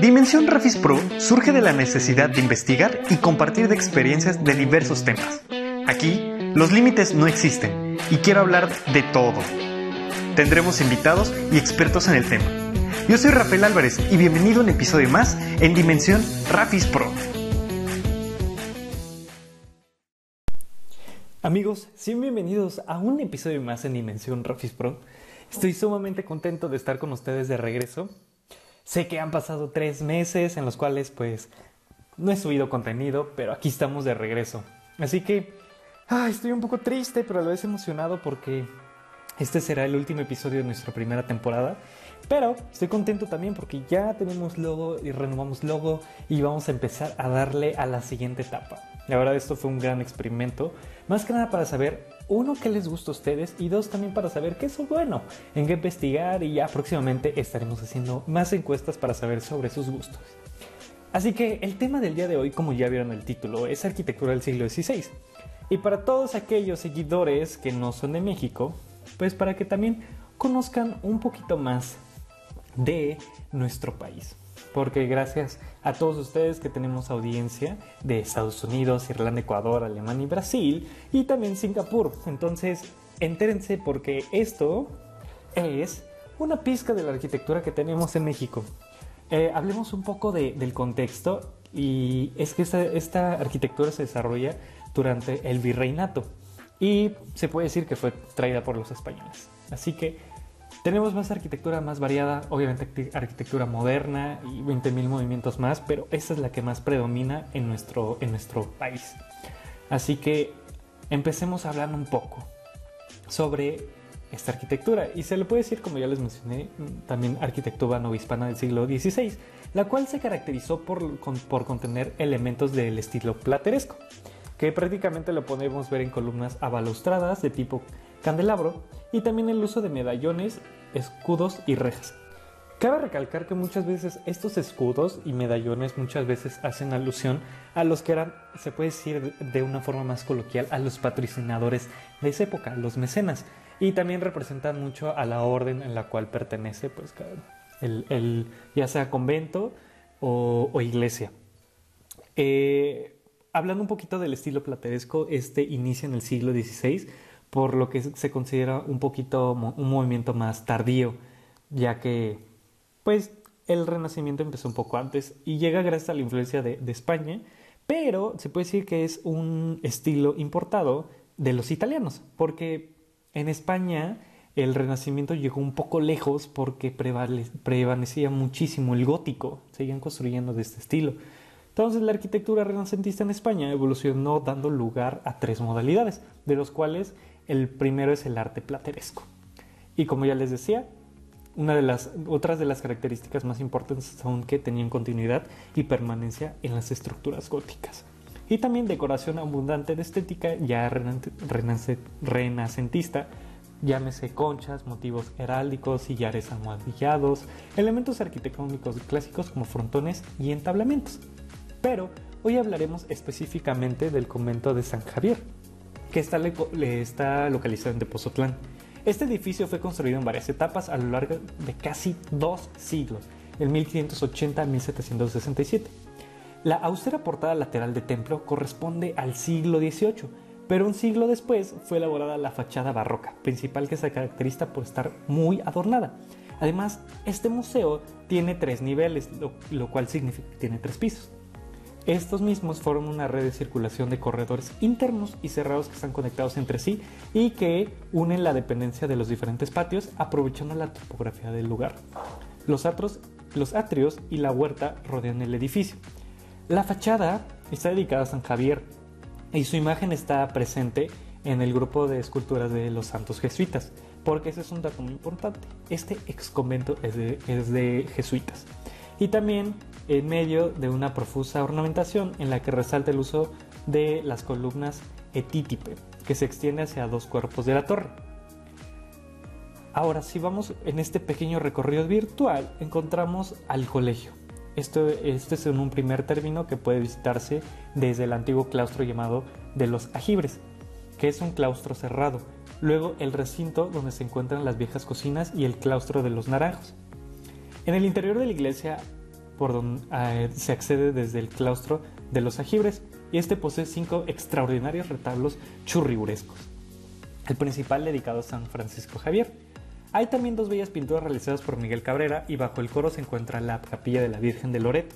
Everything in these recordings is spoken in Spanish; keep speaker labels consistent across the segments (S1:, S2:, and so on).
S1: Dimensión Rafis Pro surge de la necesidad de investigar y compartir de experiencias de diversos temas. Aquí, los límites no existen y quiero hablar de todo. Tendremos invitados y expertos en el tema. Yo soy Rafael Álvarez y bienvenido a un episodio más en Dimensión Rafis Pro.
S2: Amigos, sean bienvenidos a un episodio más en Dimensión Rafis Pro. Estoy sumamente contento de estar con ustedes de regreso. Sé que han pasado tres meses en los cuales pues no he subido contenido, pero aquí estamos de regreso. Así que estoy un poco triste, pero a la vez emocionado porque este será el último episodio de nuestra primera temporada. Pero estoy contento también porque ya tenemos logo y renovamos logo y vamos a empezar a darle a la siguiente etapa. La verdad esto fue un gran experimento, más que nada para saber uno, qué les gusta a ustedes y dos, también para saber qué es bueno, en qué investigar y ya próximamente estaremos haciendo más encuestas para saber sobre sus gustos. Así que el tema del día de hoy, como ya vieron el título, es arquitectura del siglo XVI. Y para todos aquellos seguidores que no son de México, pues para que también conozcan un poquito más de nuestro país porque gracias a todos ustedes que tenemos audiencia de Estados Unidos, Irlanda, Ecuador, Alemania y Brasil y también Singapur. Entonces, entérense porque esto es una pizca de la arquitectura que tenemos en México. Eh, hablemos un poco del contexto y es que esta arquitectura se desarrolla durante el virreinato y se puede decir que fue traída por los españoles. Así que tenemos más arquitectura más variada, obviamente arquitectura moderna y 20.000 movimientos más, pero esta es la que más predomina en nuestro, en nuestro país. Así que empecemos a hablar un poco sobre esta arquitectura. Y se le puede decir, como ya les mencioné, también arquitectura novohispana del siglo XVI, la cual se caracterizó por, por contener elementos del estilo plateresco, que prácticamente lo podemos ver en columnas abalustradas de tipo candelabro y también el uso de medallones, escudos y rejas. Cabe recalcar que muchas veces estos escudos y medallones muchas veces hacen alusión a los que eran, se puede decir de una forma más coloquial, a los patrocinadores de esa época, los mecenas, y también representan mucho a la orden en la cual pertenece, pues, el, ya sea convento o, iglesia. Eh, hablando un poquito del estilo plateresco, este inicia en el siglo XVI por lo que se considera un poquito un movimiento más tardío, ya que pues el Renacimiento empezó un poco antes y llega gracias a la influencia de, España, pero se puede decir que es un estilo importado de los italianos, porque en España el Renacimiento llegó un poco lejos porque prevalecía muchísimo el gótico, seguían construyendo de este estilo. Entonces la arquitectura renacentista en España evolucionó dando lugar a tres modalidades, de los cuales el primero es el arte plateresco. Y como ya les decía, una de las otras de las características más importantes son que tenían continuidad y permanencia en las estructuras góticas. Y también decoración abundante de estética ya renacentista, llámese conchas, motivos heráldicos, sillares almohadillados, elementos arquitectónicos clásicos como frontones y entablamentos. Pero hoy hablaremos específicamente del convento de San Javier, que está, está localizado en Tepozotlán. Este edificio fue construido en varias etapas a lo largo de casi dos siglos, en 1580 a 1767. La austera portada lateral del templo corresponde al siglo XVIII, pero un siglo después fue elaborada la fachada barroca, principal que se caracteriza por estar muy adornada. Además, este museo tiene tres niveles, lo, lo cual significa que tiene tres pisos. Estos mismos forman una red de circulación de corredores internos y cerrados que están conectados entre sí y que unen la dependencia de los diferentes patios aprovechando la topografía del lugar. Los, los atrios y la huerta rodean el edificio. La fachada está dedicada a San Javier y su imagen está presente en el grupo de esculturas de los santos jesuitas, porque ese es un dato muy importante. Este ex convento de, es de jesuitas. Y también en medio de una profusa ornamentación en la que resalta el uso de las columnas etítipe, que se extiende hacia dos cuerpos de la torre. Ahora, si vamos en este pequeño recorrido virtual, encontramos al colegio. Esto, este es un primer término que puede visitarse desde el antiguo claustro llamado de los ajibres, que es un claustro cerrado. Luego el recinto donde se encuentran las viejas cocinas y el claustro de los naranjos. En el interior de la iglesia por donde eh, se accede desde el claustro de los ajibres y este posee cinco extraordinarios retablos churrigurescos. El principal dedicado a San Francisco Javier. Hay también dos bellas pinturas realizadas por Miguel Cabrera y bajo el coro se encuentra la capilla de la Virgen de Loret,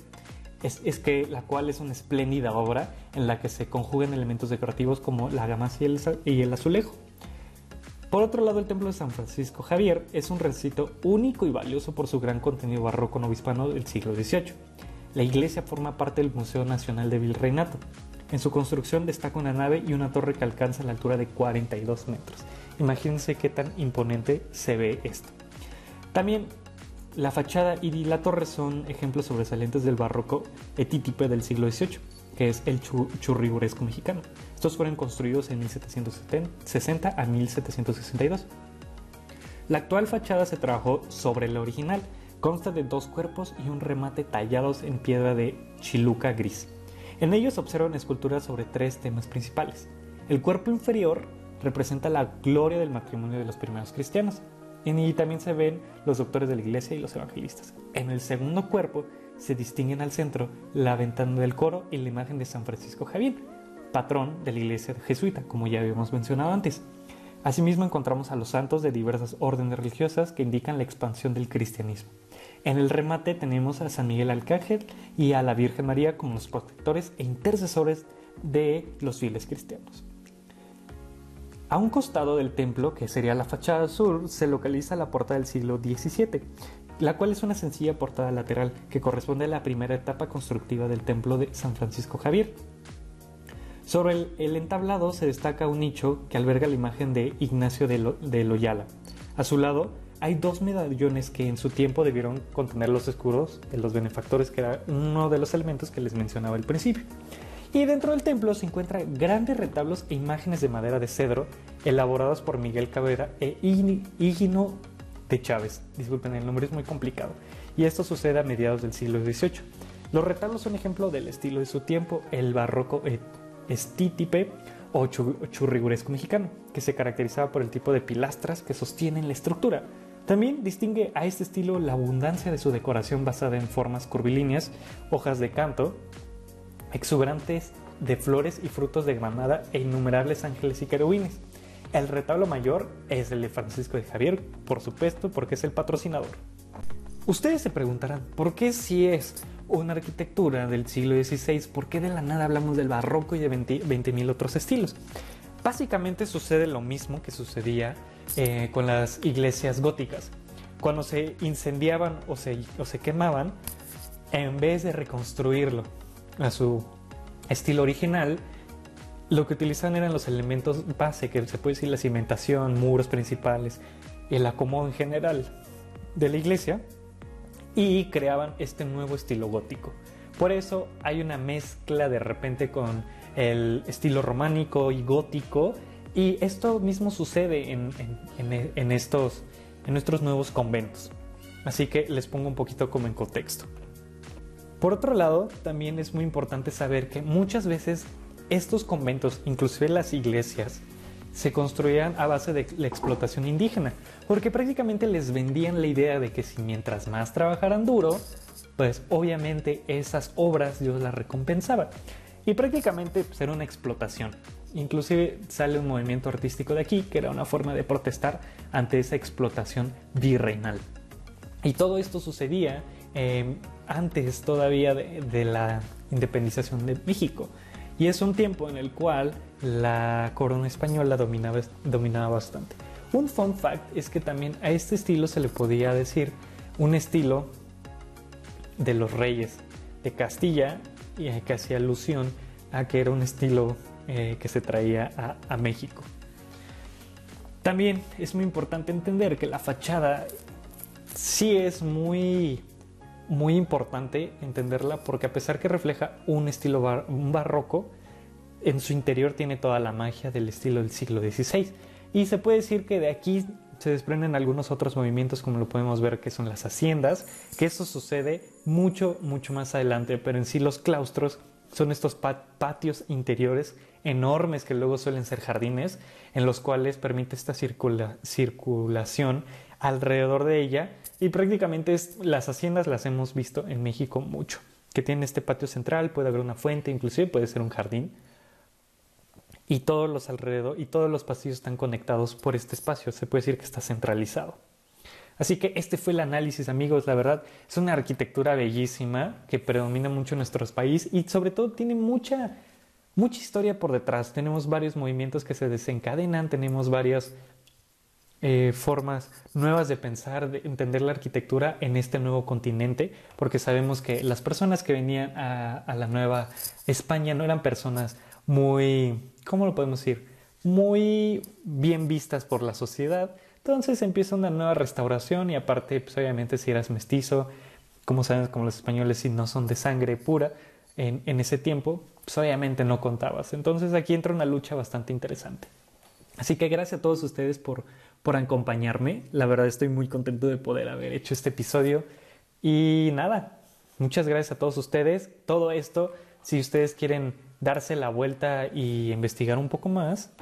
S2: es, que la cual es una espléndida obra en la que se conjugan elementos decorativos como la gamas y el azulejo. Por otro lado, el templo de San Francisco Javier es un recinto único y valioso por su gran contenido barroco novohispano del siglo XVIII. La iglesia forma parte del Museo Nacional de Virreinato. En su construcción destaca una nave y una torre que alcanza la altura de 42 metros. Imagínense qué tan imponente se ve esto. También la fachada y la torre son ejemplos sobresalientes del barroco etítipe del siglo XVIII que es el churriguresco mexicano. Fueron construidos en 1760 a 1762. La actual fachada se trabajó sobre la original. Consta de dos cuerpos y un remate tallados en piedra de chiluca gris. En ellos se observan esculturas sobre tres temas principales. El cuerpo inferior representa la gloria del matrimonio de los primeros cristianos. Y también se ven los doctores de la iglesia y los evangelistas. En el segundo cuerpo se distinguen al centro la ventana del coro y la imagen de San Francisco Javier, patrón de la iglesia jesuita, como ya habíamos mencionado antes. Asimismo encontramos a los santos de diversas órdenes religiosas que indican la expansión del cristianismo. En el remate tenemos a San Miguel Arcángel y a la Virgen María como los protectores e intercesores de los fieles cristianos. A un costado del templo, que sería la fachada sur, se localiza la puerta del siglo XVII, la cual es una sencilla portada lateral que corresponde a la primera etapa constructiva del templo de San Francisco Javier. Sobre el, entablado se destaca un nicho que alberga la imagen de Ignacio de, Loyala. A su lado hay dos medallones que en su tiempo debieron contener los escudos de los benefactores, que era uno de los elementos que les mencionaba al principio. Y dentro del templo se encuentran grandes retablos e imágenes de madera de cedro elaborados por Miguel Cabrera e Higino de Chávez. Disculpen, el nombre es muy complicado. Y esto sucede a mediados del siglo XVIII. Los retablos son ejemplo del estilo de su tiempo, el barroco estítipe o churriguresco mexicano, que se caracterizaba por el tipo de pilastras que sostienen la estructura. También distingue a este estilo la abundancia de su decoración basada en formas curvilíneas, hojas de canto, exuberantes de flores y frutos de granada e innumerables ángeles y querubines. El retablo mayor es el de Francisco de Javier, por supuesto, porque es el patrocinador. Ustedes se preguntarán, ¿por qué si es una arquitectura del siglo XVI, por qué de la nada hablamos del barroco y de 20.000 otros estilos? Básicamente sucede lo mismo que sucedía eh, con las iglesias góticas. Cuando se incendiaban o se, o se quemaban, en vez de reconstruirlo a su estilo original, lo que utilizaban eran los elementos base, que se puede decir la cimentación, muros principales, el acomodo en general de la iglesia, y creaban este nuevo estilo gótico. Por eso hay una mezcla de repente con el estilo románico y gótico, y esto mismo sucede en, en estos, en nuestros nuevos conventos. Así que les pongo un poquito como en contexto. Por otro lado, también es muy importante saber que muchas veces estos conventos, inclusive las iglesias, se construían a base de la explotación indígena, porque prácticamente les vendían la idea de que si mientras más trabajaran duro, pues obviamente esas obras Dios las recompensaba. Y prácticamente pues, era una explotación. Inclusive sale un movimiento artístico de aquí que era una forma de protestar ante esa explotación virreinal. Y todo esto sucedía eh, antes todavía de la independización de México. Y es un tiempo en el cual la corona española dominaba, dominaba bastante. Un fun fact es que también a este estilo se le podía decir un estilo de los reyes de Castilla y que hacía alusión a que era un estilo eh, que se traía a México. También es muy importante entender que la fachada sí es muy muy importante entenderla porque a pesar que refleja un estilo barroco, en su interior tiene toda la magia del estilo del siglo XVI. Y se puede decir que de aquí se desprenden algunos otros movimientos como lo podemos ver que son las haciendas, que eso sucede mucho, mucho más adelante, pero en sí los claustros son estos patios interiores enormes que luego suelen ser jardines, en los cuales permite esta circulación alrededor de ella y prácticamente las haciendas las hemos visto en México mucho, que tienen este patio central, puede haber una fuente, inclusive puede ser un jardín y todos los alrededor y todos los pasillos están conectados por este espacio, se puede decir que está centralizado. Así que este fue el análisis, amigos. La verdad, es una arquitectura bellísima que predomina mucho en nuestro país y sobre todo tiene mucha, mucha historia por detrás. Tenemos varios movimientos que se desencadenan, tenemos varias eh, formas nuevas de pensar, de entender la arquitectura en este nuevo continente, porque sabemos que las personas que venían a, la nueva España no eran personas muy, ¿cómo lo podemos decir? Muy bien vistas por la sociedad entonces empieza una nueva restauración y aparte, pues obviamente si eras mestizo, como saben, como los españoles si no son de sangre pura en, en ese tiempo, pues obviamente no contabas. Entonces aquí entra una lucha bastante interesante. Así que gracias a todos ustedes por, por acompañarme. La verdad estoy muy contento de poder haber hecho este episodio. Y nada, muchas gracias a todos ustedes. Todo esto, si ustedes quieren darse la vuelta y investigar un poco más,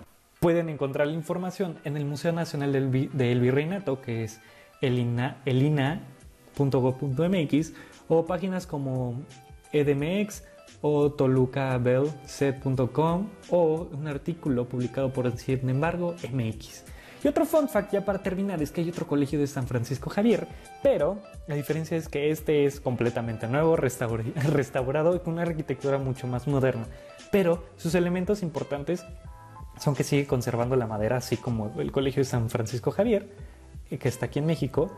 S2: Pueden encontrar la información en el Museo Nacional del, Virreinato, que es elina.gov.mx, o páginas como EDMX o tolucabelc.com o un artículo publicado por Sin embargo MX. Y otro fun fact ya para terminar es que hay otro colegio de San Francisco Javier, pero la diferencia es que este es completamente nuevo, restaurado y con una arquitectura mucho más moderna. Pero sus elementos importantes son que sigue conservando la madera, así como el Colegio de San Francisco Javier, eh, que está aquí en México.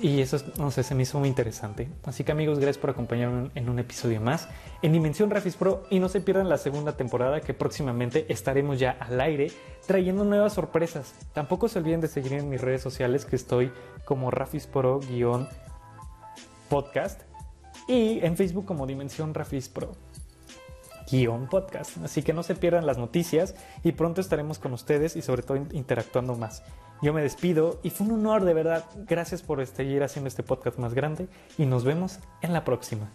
S2: Y eso, no sé, se me hizo muy interesante. Así que amigos, gracias por acompañarme en un episodio más en Dimensión Rafis Pro y no se pierdan la segunda temporada que próximamente estaremos ya al aire trayendo nuevas sorpresas. Tampoco se olviden de seguir en mis redes sociales que estoy como Rafis Pro-podcast y en Facebook como Dimensión Rafis Pro guion podcast. Así que no se pierdan las noticias y pronto estaremos con ustedes y sobre todo interactuando más. Yo me despido y fue un honor de verdad. Gracias por seguir haciendo este podcast más grande y nos vemos en la próxima.